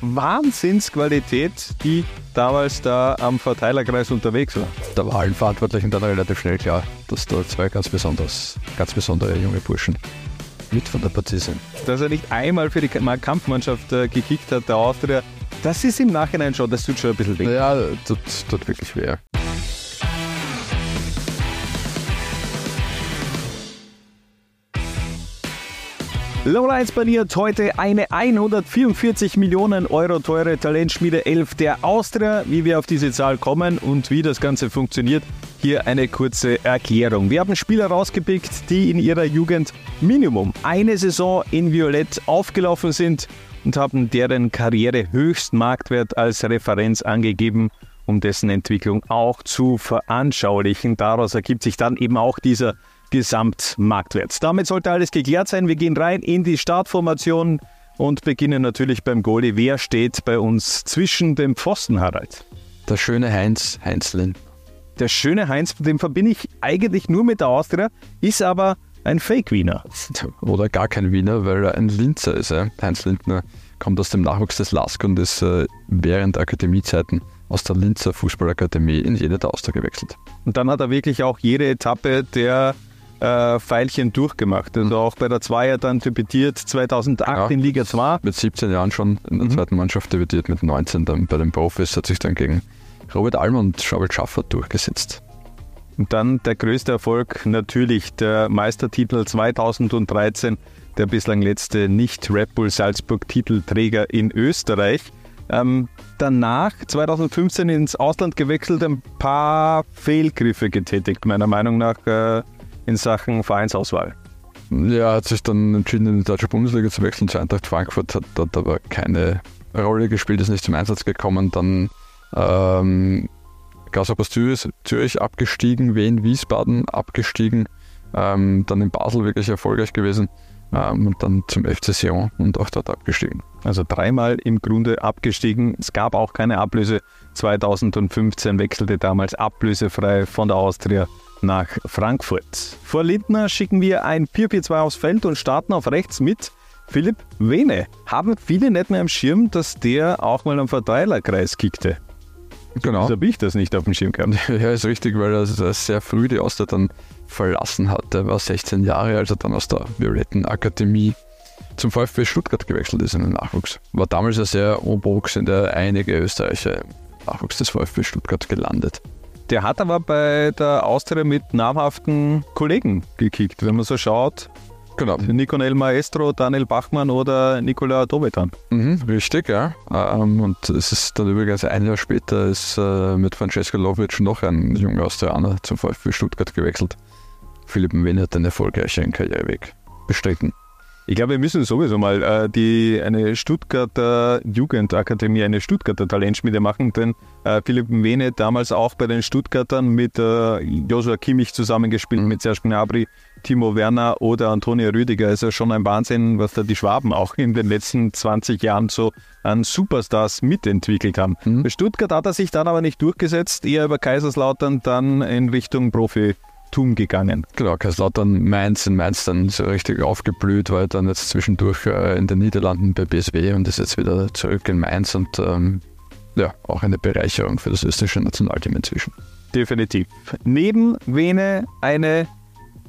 Wahnsinnsqualität, die damals da am Verteilerkreis unterwegs war. Da war allen Verantwortlichen dann relativ schnell klar, dass da zwei ganz, besonders, ganz besondere junge Burschen mit von der Partie sind. Dass er nicht einmal für die Kampfmannschaft äh, gekickt hat, der Austria, das ist im Nachhinein schon, das tut schon ein bisschen weh. Ja, tut, tut wirklich weh. Lowlights baniert heute eine 144 Millionen Euro teure Talentschmiede 11 der Austria. Wie wir auf diese Zahl kommen und wie das Ganze funktioniert, hier eine kurze Erklärung. Wir haben Spieler rausgepickt, die in ihrer Jugend Minimum eine Saison in Violett aufgelaufen sind und haben deren Karriere Höchstmarktwert als Referenz angegeben, um dessen Entwicklung auch zu veranschaulichen. Daraus ergibt sich dann eben auch dieser Gesamtmarktwert. Damit sollte alles geklärt sein. Wir gehen rein in die Startformation und beginnen natürlich beim Goalie. Wer steht bei uns zwischen dem Pfosten, Harald? Der schöne Heinz Heinzlin. Der schöne Heinz, den verbinde ich eigentlich nur mit der Austria, ist aber ein Fake-Wiener. Oder gar kein Wiener, weil er ein Linzer ist. Heinz Lindner kommt aus dem Nachwuchs des LASK und ist äh, während Akademiezeiten aus der Linzer Fußballakademie in jede der Austria gewechselt. Und dann hat er wirklich auch jede Etappe der äh, Pfeilchen durchgemacht. Also mhm. auch bei der Zweier dann debütiert, 2008 ja, in Liga 2. Mit 17 Jahren schon in der mhm. zweiten Mannschaft debütiert, mit 19 dann bei den Profis, hat sich dann gegen Robert Alm und Schauvel Schaffer durchgesetzt. Und dann der größte Erfolg natürlich der Meistertitel 2013, der bislang letzte nicht Red Bull Salzburg Titelträger in Österreich. Ähm, danach 2015 ins Ausland gewechselt, ein paar Fehlgriffe getätigt, meiner Meinung nach. Äh, in Sachen Vereinsauswahl? Ja, er hat sich dann entschieden, in die deutsche Bundesliga zu wechseln. Zu Eintracht Frankfurt hat dort aber keine Rolle gespielt, ist nicht zum Einsatz gekommen. Dann ähm, Grasshoppers Zürich, Zürich abgestiegen, Wien, Wiesbaden abgestiegen. Ähm, dann in Basel wirklich erfolgreich gewesen ähm, und dann zum FC Sion und auch dort abgestiegen. Also dreimal im Grunde abgestiegen. Es gab auch keine Ablöse. 2015 wechselte damals ablösefrei von der Austria nach Frankfurt. Vor Lindner schicken wir ein 4-4-2 aufs Feld und starten auf rechts mit Philipp Wene. Haben viele nicht mehr am Schirm, dass der auch mal am Verteilerkreis kickte. Genau. So habe ich das nicht auf dem Schirm gehabt. Ja, ist richtig, weil er sehr früh die Austria dann verlassen hat. Er war 16 Jahre, als er dann aus der Violetten Akademie zum VfB Stuttgart gewechselt ist in den Nachwuchs. War damals ja sehr obwogs in der einige Österreicher Nachwuchs des VfB Stuttgart gelandet. Der hat aber bei der Austria mit namhaften Kollegen gekickt, wenn man so schaut. Genau. Niconel Maestro, Daniel Bachmann oder Nikola Dovetan. Mhm, richtig, ja. Ähm, und es ist dann übrigens ein Jahr später ist äh, mit Francesco Lovic noch ein junger Austrianer zum VfB Stuttgart gewechselt. Philipp Mwene hat einen erfolgreicheren Karriereweg bestritten. Ich glaube, wir müssen sowieso mal äh, die, eine Stuttgarter Jugendakademie, eine Stuttgarter Talentschmiede machen, denn äh, Philipp Wene damals auch bei den Stuttgartern mit äh, Joshua Kimmich zusammengespielt, mhm. mit Serge Gnabry, Timo Werner oder Antonio Rüdiger. Ist ja schon ein Wahnsinn, was da die Schwaben auch in den letzten 20 Jahren so an Superstars mitentwickelt haben. Mhm. Bei Stuttgart hat er sich dann aber nicht durchgesetzt, eher über Kaiserslautern dann in Richtung Profi. Tum gegangen. Genau, Kaiserslautern, Mainz, in Mainz dann so richtig aufgeblüht, war dann jetzt zwischendurch äh, in den Niederlanden bei BSW und ist jetzt wieder zurück in Mainz und ähm, ja, auch eine Bereicherung für das österreichische Nationalteam inzwischen. Definitiv. Neben Vene eine,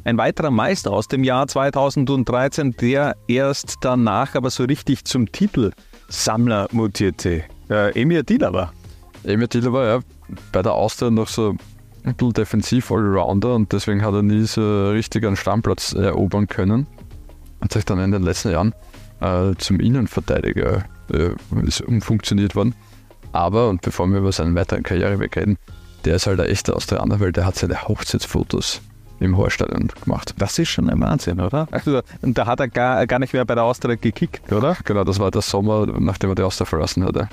ein weiterer Meister aus dem Jahr 2013, der erst danach aber so richtig zum Titelsammler mutierte. Äh, Emir Dilava. Emir Dilava, ja, bei der Austria noch so ein bisschen defensiv Allrounder und deswegen hat er nie so richtig einen Stammplatz erobern können. Hat sich dann in den letzten Jahren äh, zum Innenverteidiger äh, ist umfunktioniert worden. Aber, und bevor wir über seinen weiteren Karriereweg reden, der ist halt ein echter Australier, weil der hat seine Hochzeitsfotos im Horststadion gemacht. Das ist schon ein Wahnsinn, oder? Also, und da hat er gar, gar nicht mehr bei der Austria gekickt, oder? Genau, das war der Sommer, nachdem er die Austria verlassen hatte.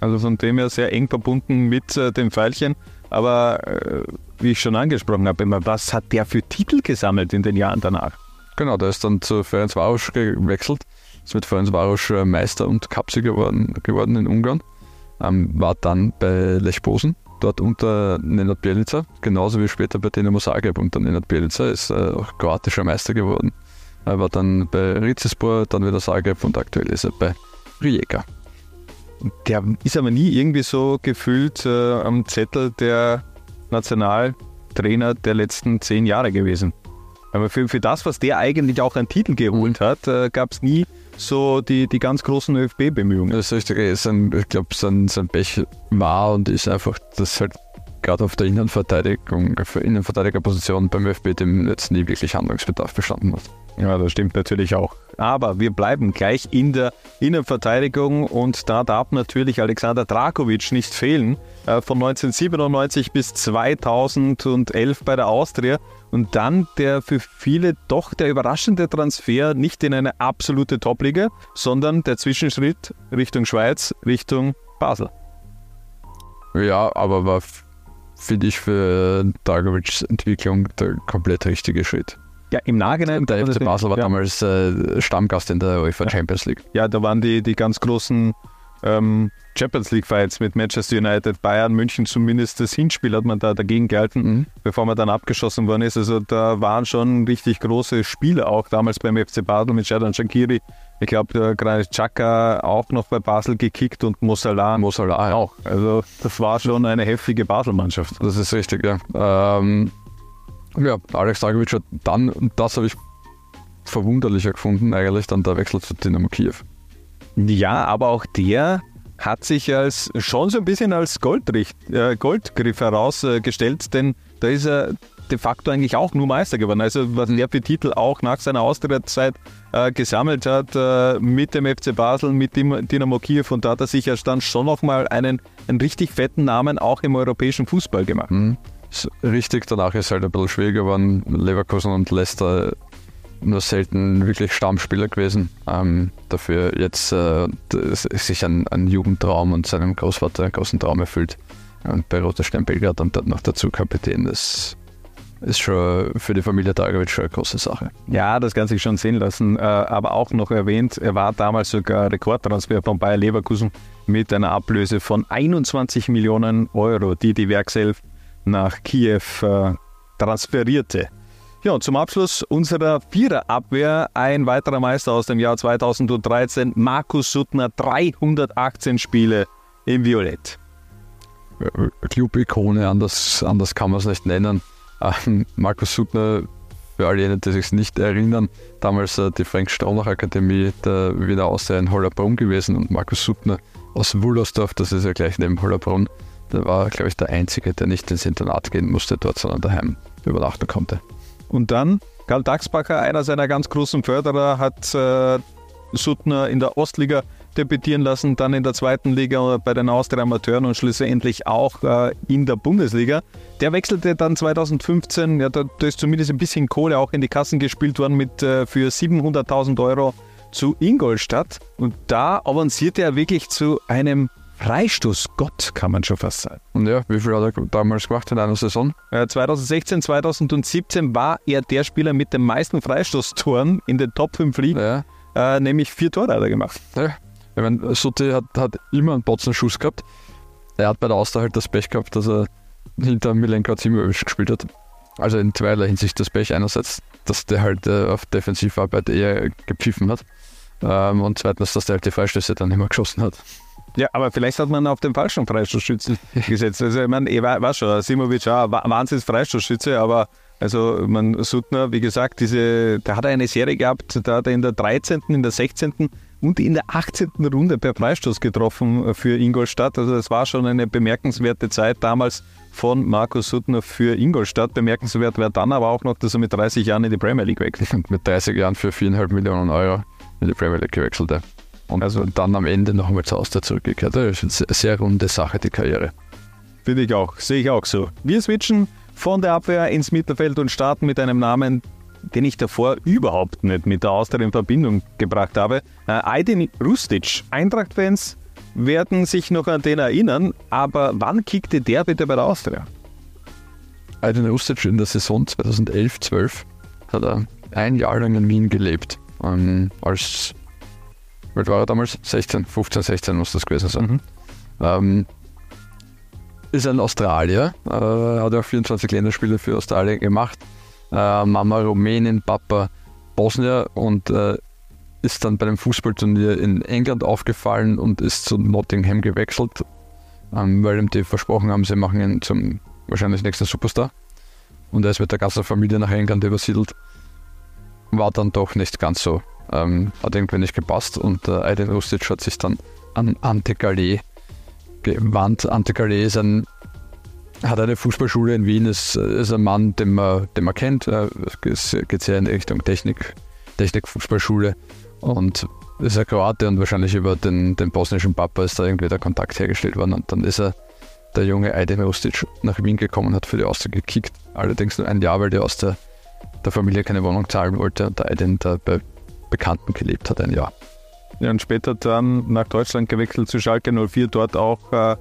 Also von dem her sehr eng verbunden mit äh, dem Pfeilchen. Aber äh, wie ich schon angesprochen habe, immer, was hat der für Titel gesammelt in den Jahren danach? Genau, der ist dann zu Ferenc Varos gewechselt, ist mit Ferenc Varos äh, Meister und Cupsieger geworden, geworden in Ungarn, ähm, war dann bei Lech Posen, dort unter Nenad Bielica, genauso wie später bei Dinamo Zagreb unter Nenad Bielica, ist äh, auch kroatischer Meister geworden. Er war dann bei Rizespor, dann wieder Zagreb und aktuell ist er bei Rijeka. Der ist aber nie irgendwie so gefühlt äh, am Zettel der Nationaltrainer der letzten zehn Jahre gewesen. Aber für, für das, was der eigentlich auch an Titel geholt hat, äh, gab es nie so die, die ganz großen ÖFB-Bemühungen. Das ist richtig. Sein, ich glaube, sein, sein Pech war und ist einfach, dass halt gerade auf der Innenverteidigung, für Innenverteidigerposition beim ÖFB dem jetzt nie wirklich Handlungsbedarf bestanden hat. Ja, das stimmt natürlich auch. Aber wir bleiben gleich in der Innenverteidigung und da darf natürlich Alexander Drakovic nicht fehlen. Äh, von 1997 bis 2011 bei der Austria und dann der für viele doch der überraschende Transfer nicht in eine absolute Top-Liga, sondern der Zwischenschritt Richtung Schweiz, Richtung Basel. Ja, aber war, finde ich, für Dragovics Entwicklung der komplett richtige Schritt. Ja, im Nachhinein. Der FC Basel war ja. damals äh, Stammgast in der UEFA Champions League. Ja, da waren die, die ganz großen ähm, Champions League Fights mit Manchester United, Bayern, München zumindest das Hinspiel hat man da dagegen gehalten, mhm. bevor man dann abgeschossen worden ist. Also da waren schon richtig große Spiele auch damals beim FC Basel mit Shadan Shakiri. Ich glaube, der Granit Xhaka auch noch bei Basel gekickt und Mossala. Mossala auch. Also das war schon eine heftige Basel-Mannschaft. Das ist richtig, ja. Ähm, ja, Alex Dragovic hat dann, und das habe ich verwunderlicher gefunden, eigentlich dann der Wechsel zu Dynamo Kiew. Ja, aber auch der hat sich als schon so ein bisschen als Goldricht, äh, Goldgriff herausgestellt, denn da ist er de facto eigentlich auch nur Meister geworden. Also was er für Titel auch nach seiner Austrittszeit äh, gesammelt hat äh, mit dem FC Basel, mit dem Dynamo Kiew und da hat er sich ja dann schon nochmal einen, einen richtig fetten Namen auch im europäischen Fußball gemacht. Mhm. Richtig, danach ist es halt ein bisschen schwieriger geworden. Leverkusen und Leicester nur selten wirklich Stammspieler gewesen. Ähm, dafür jetzt äh, sich ein, ein, Jugendtraum und seinem Großvater einen großen Traum erfüllt. Und bei Roter Stern Belgrad und dann noch dazu Kapitän, das ist schon für die Familie Dragovic schon eine große Sache. Ja, das kann sich schon sehen lassen. Äh, aber auch noch erwähnt, er war damals sogar Rekordtransfer von Bayer Leverkusen mit einer Ablöse von 21 Millionen Euro, die die Werkself nach Kiew äh, transferierte. Ja, und zum Abschluss unserer Viererabwehr ein weiterer Meister aus dem Jahr 2013, Markus Suttner, 318 Spiele im Violett. Club-Ikone, anders, anders kann man es nicht nennen. Ähm, Markus Suttner, für all jene, die sich nicht erinnern, damals äh, die Frank-Straunach-Akademie der Wiener Austria in Hollerbrunn gewesen und Markus Suttner aus Wullersdorf, das ist ja gleich neben Hollerbrunn, der war, glaube ich, der Einzige, der nicht ins Internat gehen musste dort, sondern daheim übernachten konnte. Und dann Karl Daxbacher, einer seiner ganz großen Förderer, hat äh, Suttner in der Ostliga debütieren lassen, dann in der zweiten Liga bei den Austria Amateuren und schlussendlich auch äh, in der Bundesliga. Der wechselte dann 2015, ja, da, da, ist zumindest ein bisschen Kohle auch in die Kassen gespielt worden mit äh, für 700.000 Euro zu Ingolstadt und da avancierte er wirklich zu einem Freistoßgott, kann man schon fast sagen. Und ja, wie viel hat er damals gemacht in einer Saison? 2016, äh, 2017 war er der Spieler mit den meisten Freistoßtoren in den Top 5 Ligen, ja. äh, nämlich vier Tore hat er gemacht. Ja, ich meine, Sutti hat, hat immer einen Botzenschuss gehabt. Er hat bei der Auster halt das Pech gehabt, dass er hinter Milenko Zimovic gespielt hat. Also in zweierlei Hinsicht das Pech. Einerseits, dass der halt äh, auf Defensivarbeit eher gepfiffen hat. Ähm, und zweitens, dass der halt die Freistöße dann immer geschossen hat. Ja, aber vielleicht hat man auf den falschen Freistoßschützen gesetzt. Also ich meine, ich weiß schon, Simovic auch Wahnsinns Freistoßschütze, aber also man Suttner, wie gesagt, diese, da hat er eine Serie gehabt, da hat er in der 13., in der 16. und in der 18. Runde per Freistoß getroffen für Ingolstadt. Also das war schon eine bemerkenswerte Zeit damals von Markus Suttner für Ingolstadt. Bemerkenswert wäre dann aber auch noch, dass er mit 30 Jahren in die Premier League wechselt. mit 30 Jahren für 4,5 Millionen Euro in die Premier League gewechselt. Und also dann am Ende noch einmal zur Austria zurückgekehrt. Das ist eine sehr runde Sache, die Karriere. Finde ich auch, sehe ich auch so. Wir switchen von der Abwehr ins Mittelfeld und starten mit einem Namen, den ich davor überhaupt nicht mit der Austria in Verbindung gebracht habe. Äh, Aydin Rustic. Eintracht-Fans werden sich noch an den erinnern, aber wann kickte der bitte bei der Austria? Aydin Rustic in der Saison 2011-12 hat er ein Jahr lang in Wien gelebt. Ähm, als wie war er damals? 16, 15, 16 muss das gewesen sein. Mhm. Ähm, ist ein Australier, äh, hat auch 24 Länderspiele für Australien gemacht. Äh, Mama Rumänien, Papa Bosnier und äh, ist dann bei einem Fußballturnier in England aufgefallen und ist zu Nottingham gewechselt, ähm, weil ihm die versprochen haben, sie machen ihn zum wahrscheinlich nächsten Superstar. Und er ist mit der ganzen Familie nach England übersiedelt. War dann doch nicht ganz so. Ähm, hat irgendwie nicht gepasst und äh, Aydin Rustic hat sich dann an Ante Gallet gewandt. Ante Gallet ist ein, hat eine Fußballschule in Wien, ist, ist ein Mann, den man, den man kennt. Äh, es geht sehr in Richtung Technik, Technik-Fußballschule und ist ein Kroate und wahrscheinlich über den, den bosnischen Papa ist da irgendwie der Kontakt hergestellt worden und dann ist er der junge Aydin Rustic nach Wien gekommen hat für die Austria gekickt. Allerdings nur ein Jahr, weil die Austria der Familie keine Wohnung zahlen wollte und der Aydin da bei Bekannten gelebt hat ein Jahr. Ja, und später dann nach Deutschland gewechselt zu Schalke 04, dort auch äh,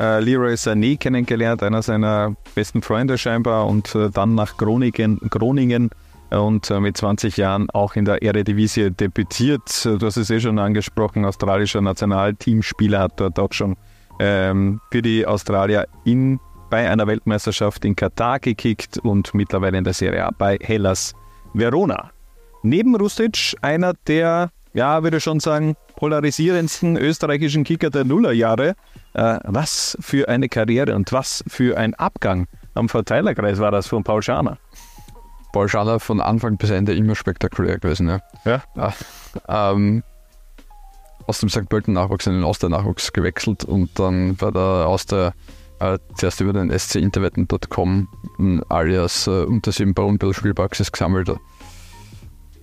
äh, Leroy Sané kennengelernt, einer seiner besten Freunde scheinbar, und äh, dann nach Groningen, Groningen und äh, mit 20 Jahren auch in der Eredivisie debütiert. Du hast es eh schon angesprochen, australischer Nationalteamspieler hat dort auch schon ähm, für die Australier in, bei einer Weltmeisterschaft in Katar gekickt und mittlerweile in der Serie A bei Hellas Verona. Neben Rustic einer der, ja, würde ich schon sagen, polarisierendsten österreichischen Kicker der Nullerjahre. Äh, was für eine Karriere und was für ein Abgang am Verteilerkreis war das von Paul Schaner. Paul Schaner von Anfang bis Ende immer spektakulär gewesen. Ja. ja. ja ähm, aus dem St. Pölten Nachwuchs in den Austria-Nachwuchs gewechselt und dann war der Austria äh, zuerst über den scinterwetten.com alias äh, unter 7 Braunbill Spielpraxis gesammelt.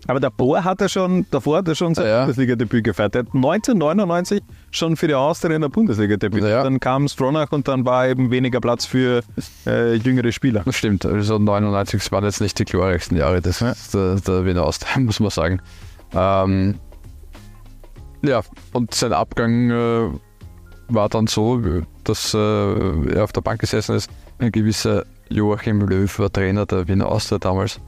Aber davor hat er schon, davor hat er schon sein ja. Bundesliga-Debüt gefeiert. Er hat 1999 schon für die Austria in der Bundesliga-Debüt. Ja. Dann kam Stronach und dann war eben weniger Platz für äh, jüngere Spieler. Das stimmt. Also 99 waren jetzt nicht die glorreichsten Jahre des, ja. der, der Wiener Austria, muss man sagen. Ähm, ja, und sein Abgang äh, war dann so, dass äh, er auf der Bank gesessen ist. Ein gewisser Joachim Löw war Trainer der Wiener Austria damals,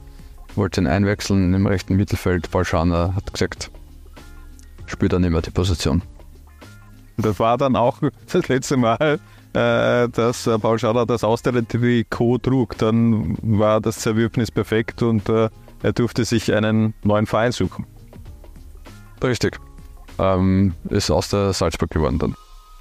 wollte ihn einwechseln im rechten Mittelfeld. Paul Schaner hat gesagt, spielt dann immer die Position. Das war dann auch das letzte Mal, äh, dass äh, Paul Schader das Austria-Trikot trug. Dann war das Zerwürfnis perfekt und äh, er durfte sich einen neuen Verein suchen. Richtig ähm, ist aus der Salzburg geworden dann,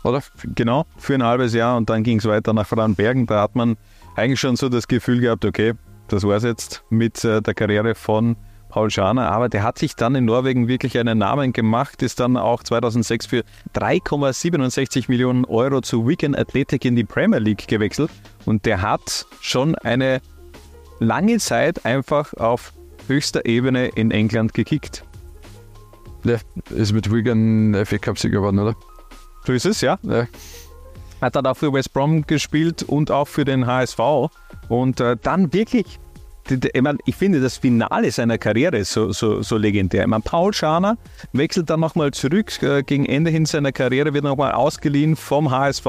oder? Genau, für ein halbes Jahr und dann ging es weiter nach Frauenbergen. Da hat man eigentlich schon so das Gefühl gehabt, okay, das war es jetzt mit äh, der Karriere von Paul Schaner, aber der hat sich dann in Norwegen wirklich einen Namen gemacht, ist dann auch 2006 für 3,67 Millionen Euro zu Wigan Athletic in die Premier League gewechselt und der hat schon eine lange Zeit einfach auf höchster Ebene in England gekickt. Der ist mit Wigan FA Cup Sieger geworden, oder? So ist es, ja. ja. Hat dann auch für West Brom gespielt und auch für den HSV. Und äh, dann wirklich, ich, mein, ich finde das Finale seiner Karriere so, so, so legendär. Ich mein, Paul Scharner wechselt dann nochmal zurück. Äh, gegen Ende hin seiner Karriere wird nochmal ausgeliehen vom HSV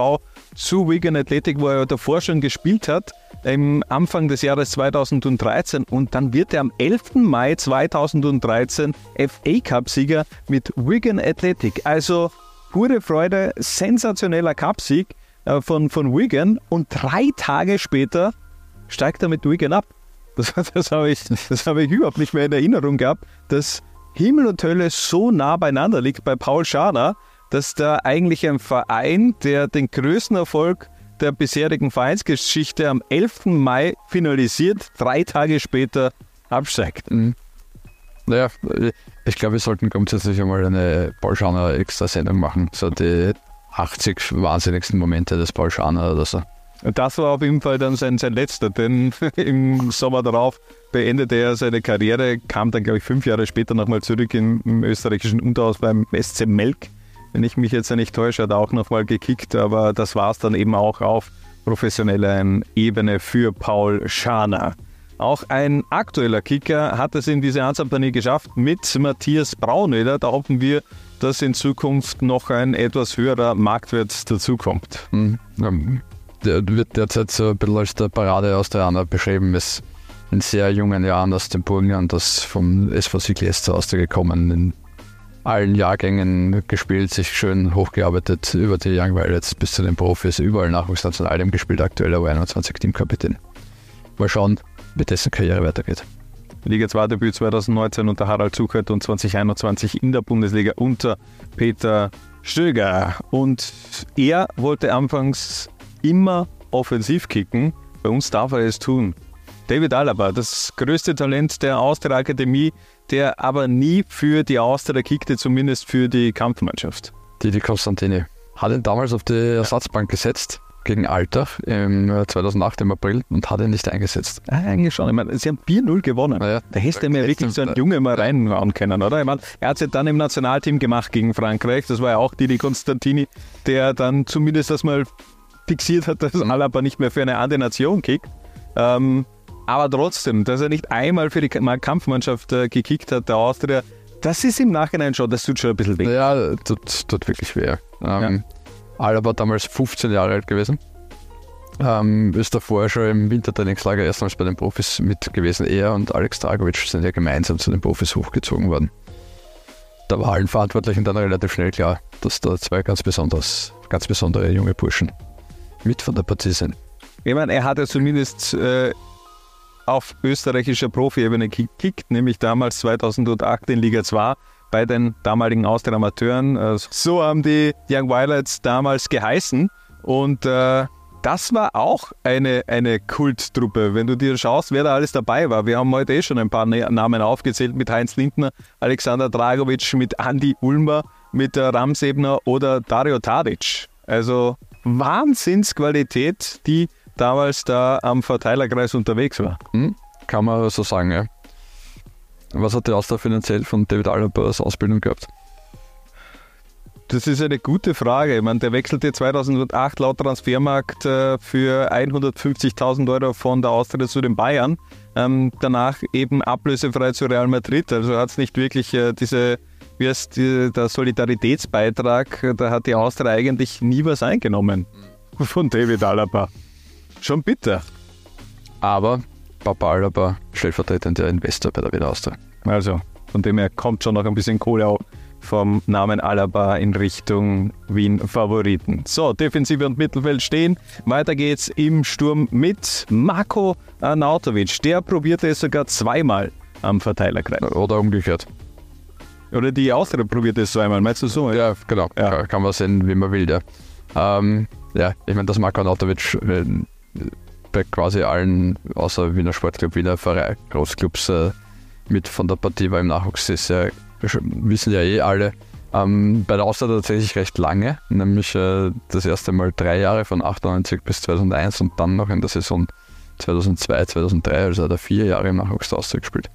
zu Wigan Athletic, wo er davor schon gespielt hat im Anfang des Jahres 2013 und dann wird er am 11. Mai 2013 FA Cup-Sieger mit Wigan Athletic. Also pure Freude, sensationeller Cup-Sieg äh, von, von Wigan und drei Tage später steigt er mit Wigan ab. Das, das habe ich, hab ich überhaupt nicht mehr in Erinnerung gehabt, dass Himmel und Hölle so nah beieinander liegt bei Paul Schader, dass da eigentlich ein Verein, der den größten Erfolg der bisherigen Vereinsgeschichte am 11. Mai finalisiert, drei Tage später absteigt. Mhm. Naja, ich glaube, wir sollten grundsätzlich einmal eine Paulschaner extra Sendung machen. So die 80 wahnsinnigsten Momente des Paulschaner oder so. Das war auf jeden Fall dann sein, sein letzter, denn im Sommer darauf beendete er seine Karriere, kam dann, glaube ich, fünf Jahre später nochmal zurück im, im österreichischen Unterhaus beim SC Melk wenn ich mich jetzt nicht täusche, hat er auch nochmal gekickt, aber das war es dann eben auch auf professioneller Ebene für Paul Schaner. Auch ein aktueller Kicker hat es in diese Ansampanie geschafft mit Matthias Braunöder. Da hoffen wir, dass in Zukunft noch ein etwas höherer Marktwert dazukommt. Mhm. Der wird derzeit so ein bisschen als der Parade aus der Anna beschrieben, ist in sehr jungen Jahren aus dem Burgenland, das vom SV Siglester ausgekommen, allen Jahrgängen gespielt, sich schön hochgearbeitet über die Young Violets bis zu den Profis, überall Nachwuchsnationalteam gespielt, aktuell aber 21 Teamkapitän. Mal schauen, wie dessen Karriere weitergeht. Liga 2 Debüt 2019 unter Harald Zuckert und 2021 in der Bundesliga unter Peter Stöger. Und er wollte anfangs immer offensiv kicken. Bei uns darf er es tun. David Alaba, das größte Talent der Austria Akademie, der aber nie für die Austria kickte, zumindest für die Kampfmannschaft. Didi Konstantini hat ihn damals auf die Ersatzbank gesetzt gegen Altach im 2008 im April und hat ihn nicht eingesetzt. Ah, eigentlich schon. Ich meine, sie haben 4-0 gewonnen. Naja, da hätte er mir wirklich so einen Junge mal reinhauen können, oder? Ich meine, er hat es ja dann im Nationalteam gemacht gegen Frankreich. Das war ja auch Didi Konstantini, der dann zumindest das mal fixiert hat, dass Alaba nicht mehr für eine andere Nation kickt. Ähm, aber trotzdem, dass er nicht einmal für die Kampfmannschaft äh, gekickt hat, der Austria, das ist im Nachhinein schon, das tut schon ein bisschen weh. Ja, tut, tut wirklich weh. Ähm, ja. Alaba damals 15 Jahre alt gewesen. Ähm, ist davor schon im Wintertrainingslager erstmals bei den Profis mit gewesen. Er und Alex Dragovic sind ja gemeinsam zu den Profis hochgezogen worden. Da war allen Verantwortlichen dann relativ schnell klar, dass da zwei ganz, besonders, ganz besondere junge Burschen mit von der Partie sind. Ich meine, er hat ja zumindest äh, auf österreichischer Profi-Ebene gekickt, nämlich damals 2008 in Liga 2 bei den damaligen Austria-Amateuren. Äh, so haben die Young Violets damals geheißen. Und äh, das war auch eine, eine Kulttruppe. Wenn du dir schaust, wer da alles dabei war. Wir haben heute eh schon ein paar Namen aufgezählt mit Heinz Lindner, Alexander Dragovic, mit Andy Ulmer, mit äh, Ramsebner oder Dario Tadic. Also Wahnsinnsqualität, die damals da am Verteilerkreis unterwegs war. Hm, kann man so sagen, ja. Was hat der Austria finanziell von David Alaba als Ausbildung gehabt? Das ist eine gute Frage. Ich meine, der wechselte 2008 laut Transfermarkt äh, für 150.000 Euro von der Austria zu den Bayern. Ähm, danach eben ablösefrei zu Real Madrid. Also hat es nicht wirklich äh, diese, wie heißt die, der Solidaritätsbeitrag, da hat die Austria eigentlich nie was eingenommen von David Alaba. Schon bitter. Aber Papa Alaba stellvertretender Investor bei der Wiener Austria. Also, von dem her kommt schon noch ein bisschen Kohle auch vom Namen Alaba in Richtung Wien Favoriten. So, Defensive und Mittelfeld stehen. Weiter geht's im Sturm mit Marco Arnautovic. Der probierte es sogar zweimal am Verteilerkreis. Oder umgekehrt. Oder die Austria probierte es zweimal, meinst du so? Ja, genau. Ja. Kann man sehen, wie man will, ja. Ähm, ja, ich meine, dass Marco Arnautovic äh, bei quasi allen, außer Wiener Sportclub, Wiener Verein, Großclubs äh, mit von der Partie war im Nachwuchs ist ja, wissen ja eh alle. Ähm, bei der Austria tatsächlich recht lange, nämlich äh, das erste Mal drei Jahre von 98 bis 2001 und dann noch in der Saison 2002, 2003, also hat er vier Jahre im Nachwuchs der Austria gespielt.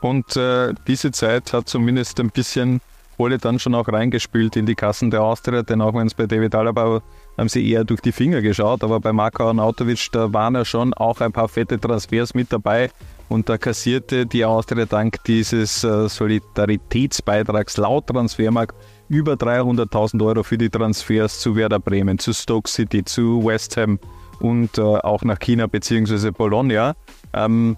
Und äh, diese Zeit hat zumindest ein bisschen Ole dann schon auch reingespielt in die Kassen der Austria, denn auch wenn es bei David Alaba haben sie eher durch die Finger geschaut, aber bei Marko Arnautovic, da waren ja schon auch ein paar fette Transfers mit dabei und da kassierte die Austria dank dieses äh, Solidaritätsbeitrags laut Transfermarkt über 300.000 Euro für die Transfers zu Werder Bremen, zu Stoke City, zu West Ham und äh, auch nach China bzw. Bologna. Ähm,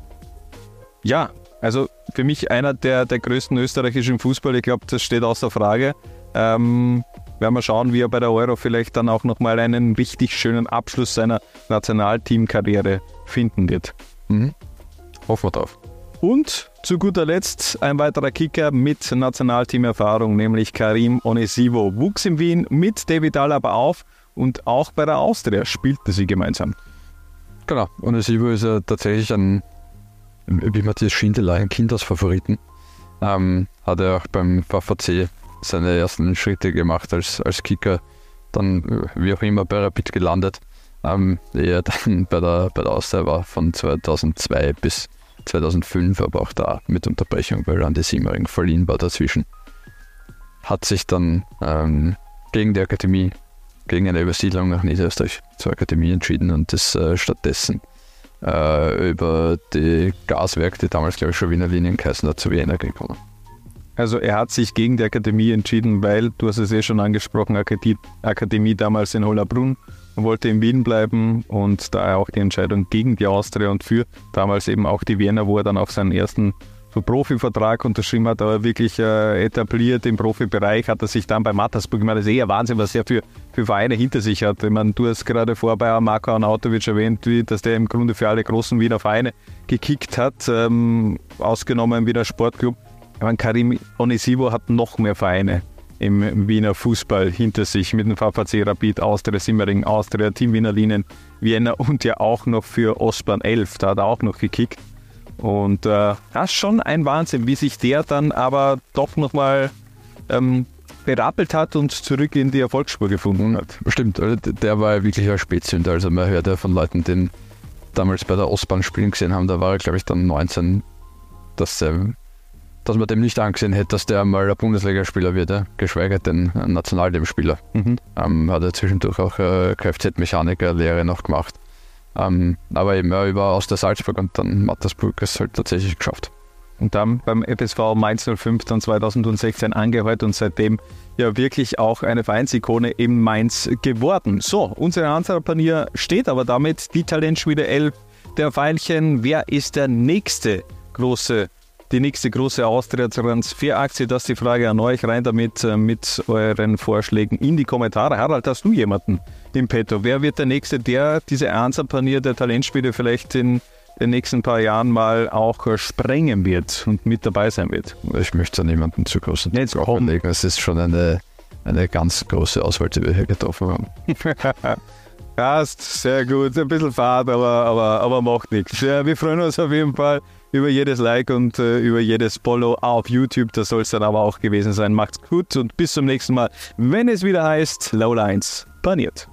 ja, also für mich einer der, der größten österreichischen Fußballer, ich glaube, das steht außer Frage. Ähm, werden wir schauen, wie er bei der Euro vielleicht dann auch nochmal einen richtig schönen Abschluss seiner Nationalteamkarriere finden wird. Mhm. Hoffen wir drauf. Und zu guter Letzt ein weiterer Kicker mit Nationalteamerfahrung, nämlich Karim Onesivo. Wuchs in Wien mit David Alaba auf und auch bei der Austria spielte sie gemeinsam. Genau, Onesivo ist ja tatsächlich ein wie Matthias Schindler, ein Kindesfavoriten. Ähm, hat er auch beim VVC seine ersten Schritte gemacht als, als Kicker, dann äh, wie auch immer bei Rapid gelandet. Ähm, er dann bei der, bei der Austria war von 2002 bis 2005, aber auch da mit Unterbrechung, weil Randy Simmering verliehen war dazwischen. Hat sich dann ähm, gegen die Akademie, gegen eine Übersiedlung nach Niederösterreich zur Akademie entschieden und ist äh, stattdessen äh, über die Gaswerke, die damals, glaube ich, schon Wiener Linien geheißen hat, zu Vienna gekommen. Also er hat sich gegen die Akademie entschieden, weil, du hast es eh schon angesprochen, Akademie, Akademie damals in Hollabrunn und wollte in Wien bleiben und daher auch die Entscheidung gegen die Austria und für damals eben auch die Vienna, wo er dann auch seinen ersten so Profivertrag unterschrieben hat, aber wirklich äh, etabliert im Profibereich, hat er sich dann bei Mattersburg, ich meine, das ist eher Wahnsinn, was er für, für Vereine hinter sich hat. Ich meine, du hast gerade vor bei Marco Arnautovic erwähnt, wie, dass der im Grunde für alle großen Wiener Vereine gekickt hat, ähm, ausgenommen wie der Sportclub. Ich meine, Karim Onisivo hat noch mehr Vereine im Wiener Fußball hinter sich mit dem VVC Rapid, Austria Simmering, Austria, Team Wiener Linien, Vienna und ja auch noch für Ostbahn 11, da hat er auch noch gekickt. Und äh, das ist schon ein Wahnsinn, wie sich der dann aber doch nochmal ähm, berappelt hat und zurück in die Erfolgsspur gefunden hat. Stimmt, also der war wirklich ein Spätzünder. Also man hört ja von Leuten, die damals bei der Ostbahn spielen gesehen haben, da war er glaube ich dann 19, dass, äh, dass man dem nicht angesehen hätte, dass der mal ein Bundesligaspieler wird, ja? geschweige denn ein Nationalteamspieler. Mhm. Ähm, hat er zwischendurch auch äh, Kfz-Mechaniker-Lehre noch gemacht. Ähm, aber eben ja, über aus der Salzburg und dann Mattersburg ist halt tatsächlich geschafft. Und dann beim FSV Mainz 05 dann 2016 angehört und seitdem ja wirklich auch eine Vereinsikone in Mainz geworden. So, unsere Anzahlpanier steht aber damit die Talentschmiede 11 der Pfeilchen. Wer ist der nächste große die nächste große Austria-Transferaktie? Das ist die Frage an euch. Rein damit äh, mit euren Vorschlägen in die Kommentare. Harald, hast du jemanden im Petto? Wer wird der Nächste, der diese Ansatzpanier der Talentspiele vielleicht in den nächsten paar Jahren mal auch sprengen wird und mit dabei sein wird? Ich möchte da niemanden zu großen Jetzt legen. Es ist schon eine, eine ganz große Auswahl, die wir hier getroffen haben. Passt, sehr gut. Ein bisschen Fahrt, aber, aber, aber macht nichts. Ja, wir freuen uns auf jeden Fall über jedes Like und äh, über jedes Follow auf YouTube. Das soll es dann aber auch gewesen sein. Macht's gut und bis zum nächsten Mal, wenn es wieder heißt Low Lines paniert.